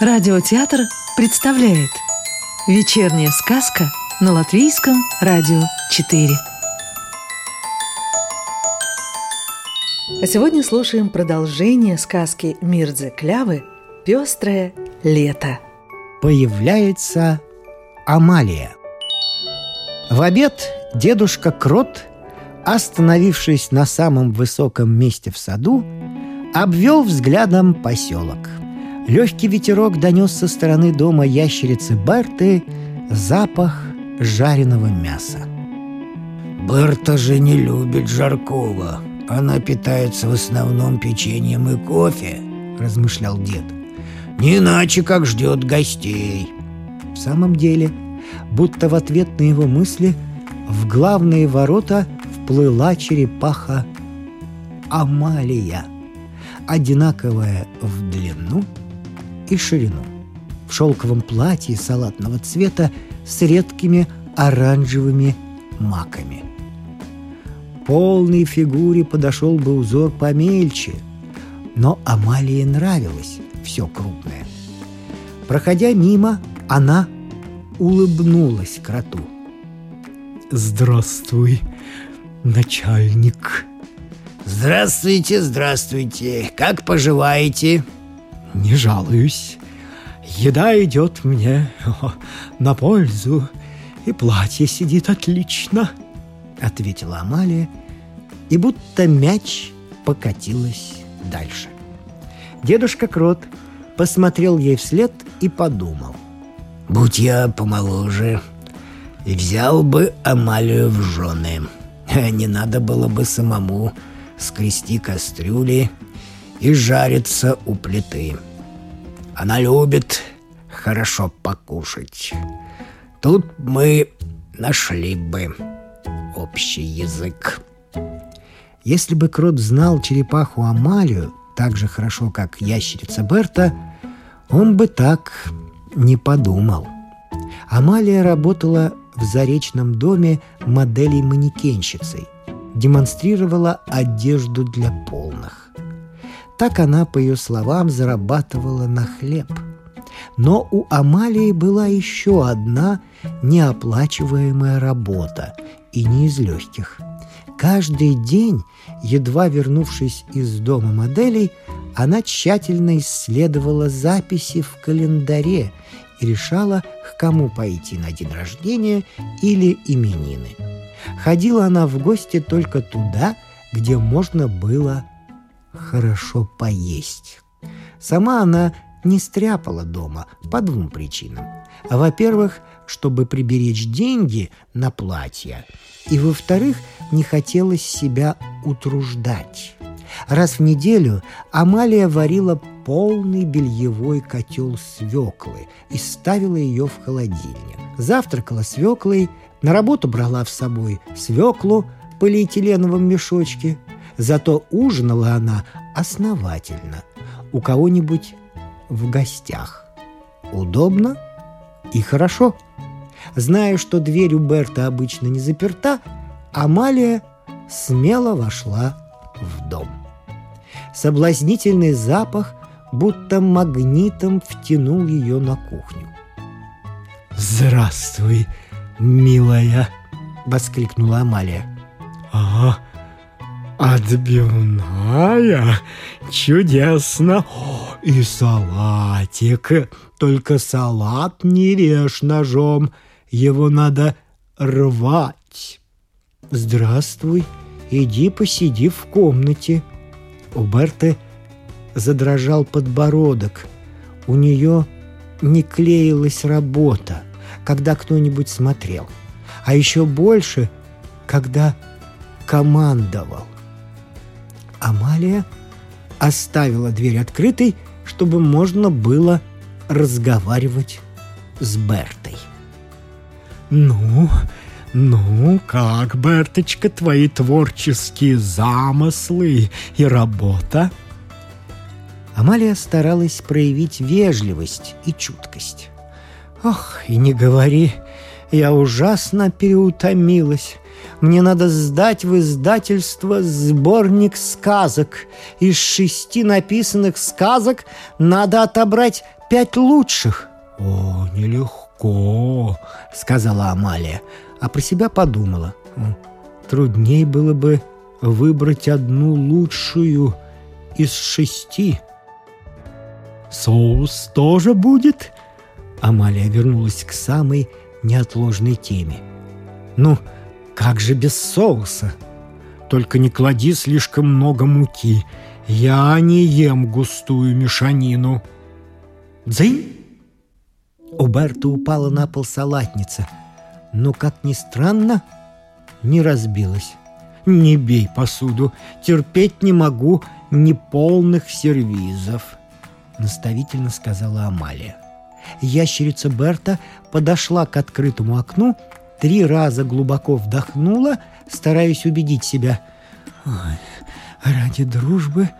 Радиотеатр представляет Вечерняя сказка на Латвийском радио 4 А сегодня слушаем продолжение сказки Мирдзе Клявы «Пестрое лето» Появляется Амалия. В обед дедушка Крот, остановившись на самом высоком месте в саду, обвел взглядом поселок – Легкий ветерок донес со стороны дома ящерицы Берты запах жареного мяса. Берта же не любит жаркого. Она питается в основном печеньем и кофе, размышлял дед. Не иначе, как ждет гостей. В самом деле, будто в ответ на его мысли, в главные ворота вплыла черепаха Амалия, одинаковая в длину – и ширину. В шелковом платье салатного цвета с редкими оранжевыми маками. Полной фигуре подошел бы узор помельче, но Амалии нравилось все крупное. Проходя мимо, она улыбнулась кроту. «Здравствуй, начальник!» «Здравствуйте, здравствуйте! Как поживаете?» Не жалуюсь. Еда идет мне на пользу, и платье сидит отлично, — ответила Амалия, и будто мяч покатилась дальше. Дедушка Крот посмотрел ей вслед и подумал. «Будь я помоложе, взял бы Амалию в жены. Не надо было бы самому скрести кастрюли и жарится у плиты. Она любит хорошо покушать. Тут мы нашли бы общий язык. Если бы Крот знал черепаху Амалию так же хорошо, как ящерица Берта, он бы так не подумал. Амалия работала в заречном доме моделей-манекенщицей, демонстрировала одежду для полных. Так она, по ее словам, зарабатывала на хлеб. Но у Амалии была еще одна неоплачиваемая работа, и не из легких. Каждый день, едва вернувшись из дома моделей, она тщательно исследовала записи в календаре и решала, к кому пойти на день рождения или именины. Ходила она в гости только туда, где можно было хорошо поесть. Сама она не стряпала дома по двум причинам. Во-первых, чтобы приберечь деньги на платье, и, во-вторых, не хотелось себя утруждать. Раз в неделю Амалия варила полный бельевой котел свеклы и ставила ее в холодильник. Завтракала свеклой, на работу брала с собой свеклу в полиэтиленовом мешочке, Зато ужинала она основательно, у кого-нибудь в гостях. Удобно и хорошо. Зная, что дверь у Берта обычно не заперта, Амалия смело вошла в дом. Соблазнительный запах будто магнитом втянул ее на кухню. «Здравствуй, милая!» — воскликнула Амалия. «Ага, Отбивная? Чудесно! И салатик. Только салат не режь ножом. Его надо рвать. Здравствуй. Иди посиди в комнате. У Берты задрожал подбородок. У нее не клеилась работа, когда кто-нибудь смотрел. А еще больше, когда командовал. Амалия оставила дверь открытой, чтобы можно было разговаривать с Бертой. «Ну, ну, как, Берточка, твои творческие замыслы и работа?» Амалия старалась проявить вежливость и чуткость. «Ох, и не говори, я ужасно переутомилась. Мне надо сдать в издательство сборник сказок. Из шести написанных сказок надо отобрать пять лучших. «О, нелегко», — сказала Амалия, а про себя подумала. Трудней было бы выбрать одну лучшую из шести. «Соус тоже будет?» Амалия вернулась к самой неотложной теме. «Ну, как же без соуса? Только не клади слишком много муки. Я не ем густую мешанину». «Дзынь!» У Берта упала на пол салатница, но, как ни странно, не разбилась. «Не бей посуду, терпеть не могу неполных сервизов», — наставительно сказала Амалия. Ящерица Берта подошла к открытому окну, три раза глубоко вдохнула, стараясь убедить себя. «Ой, ради дружбы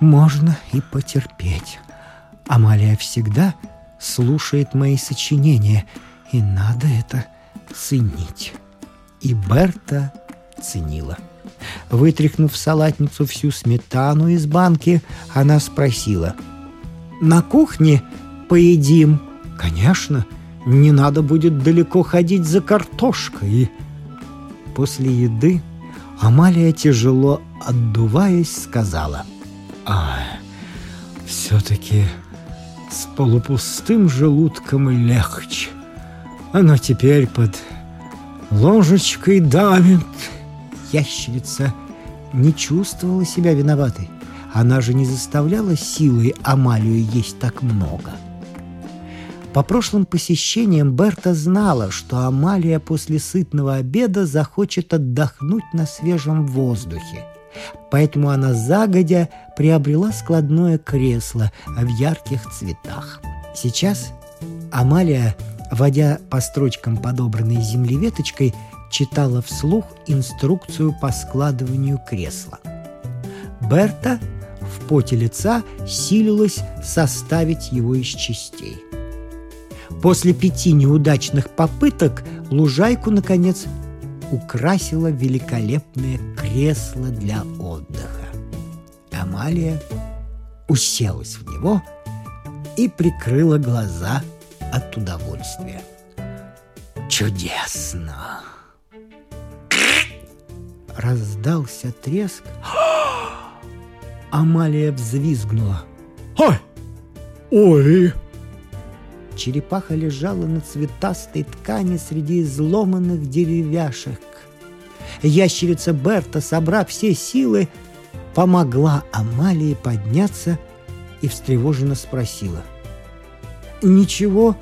можно и потерпеть. Амалия всегда слушает мои сочинения, и надо это ценить». И Берта ценила. Вытряхнув в салатницу всю сметану из банки, она спросила. «На кухне поедим?» «Конечно, не надо будет далеко ходить за картошкой». После еды Амалия, тяжело отдуваясь, сказала. «А, все-таки с полупустым желудком легче. Оно теперь под ложечкой давит». Ящерица не чувствовала себя виноватой. Она же не заставляла силой Амалию есть так много. По прошлым посещениям Берта знала, что Амалия после сытного обеда захочет отдохнуть на свежем воздухе. Поэтому она загодя приобрела складное кресло в ярких цветах. Сейчас Амалия, водя по строчкам подобранной землеветочкой, читала вслух инструкцию по складыванию кресла. Берта в поте лица силилась составить его из частей. После пяти неудачных попыток лужайку, наконец, украсило великолепное кресло для отдыха. Амалия уселась в него и прикрыла глаза от удовольствия. Чудесно! Раздался треск. Амалия взвизгнула. «Ой! Ой!» Черепаха лежала на цветастой ткани среди изломанных деревяшек. Ящерица Берта, собрав все силы, помогла Амалии подняться и встревоженно спросила. «Ничего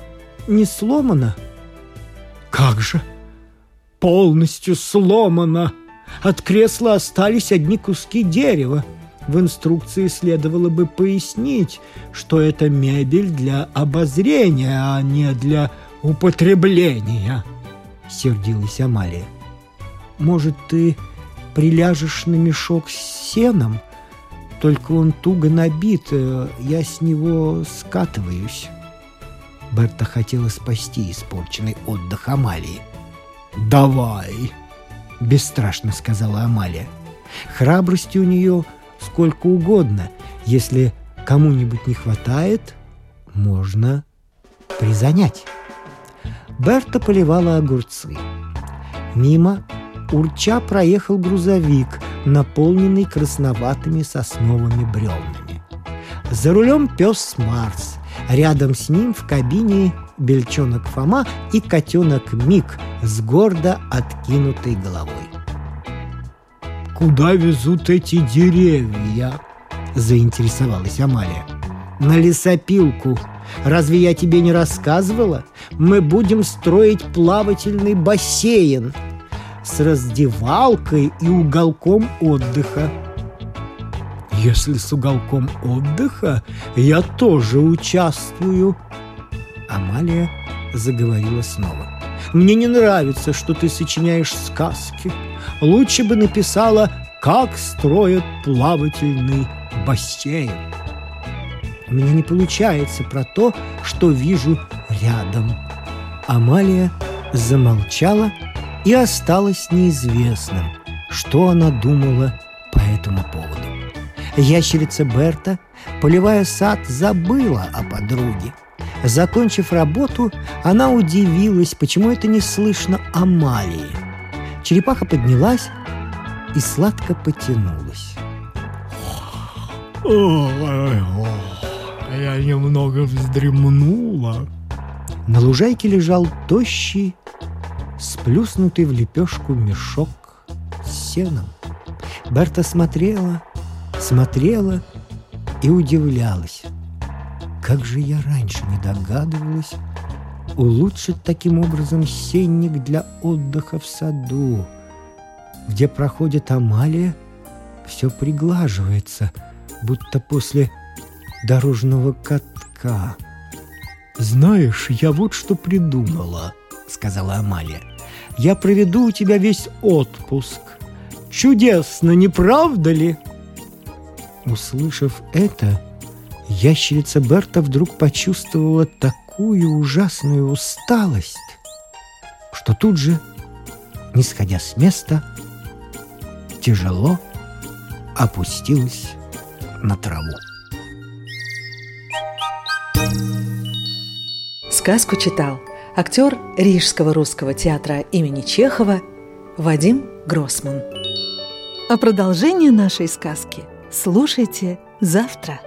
не сломано?» «Как же! Полностью сломано! От кресла остались одни куски дерева!» В инструкции следовало бы пояснить, что это мебель для обозрения, а не для употребления, — сердилась Амалия. Может, ты приляжешь на мешок с сеном? Только он туго набит, э, я с него скатываюсь. Берта хотела спасти испорченный отдых Амалии. «Давай!» — бесстрашно сказала Амалия. Храбрости у нее сколько угодно. Если кому-нибудь не хватает, можно призанять. Берта поливала огурцы. Мимо урча проехал грузовик, наполненный красноватыми сосновыми бревнами. За рулем пес Марс. Рядом с ним в кабине бельчонок Фома и котенок Мик с гордо откинутой головой. «Куда везут эти деревья?» – заинтересовалась Амалия. «На лесопилку. Разве я тебе не рассказывала? Мы будем строить плавательный бассейн с раздевалкой и уголком отдыха». «Если с уголком отдыха, я тоже участвую». Амалия заговорила снова. «Мне не нравится, что ты сочиняешь сказки лучше бы написала «Как строят плавательный бассейн». У меня не получается про то, что вижу рядом. Амалия замолчала и осталось неизвестным, что она думала по этому поводу. Ящерица Берта, поливая сад, забыла о подруге. Закончив работу, она удивилась, почему это не слышно Амалии. Черепаха поднялась и сладко потянулась. Я немного вздремнула. На лужайке лежал тощий, сплюснутый в лепешку мешок с сеном. Берта смотрела, смотрела и удивлялась. Как же я раньше не догадывалась улучшить таким образом сенник для отдыха в саду. Где проходит Амалия, все приглаживается, будто после дорожного катка. «Знаешь, я вот что придумала», — сказала Амалия. «Я проведу у тебя весь отпуск. Чудесно, не правда ли?» Услышав это, ящерица Берта вдруг почувствовала такую ужасную усталость, что тут же, не сходя с места, тяжело опустилась на траву. Сказку читал актер Рижского русского театра имени Чехова Вадим Гроссман. А продолжение нашей сказки слушайте завтра.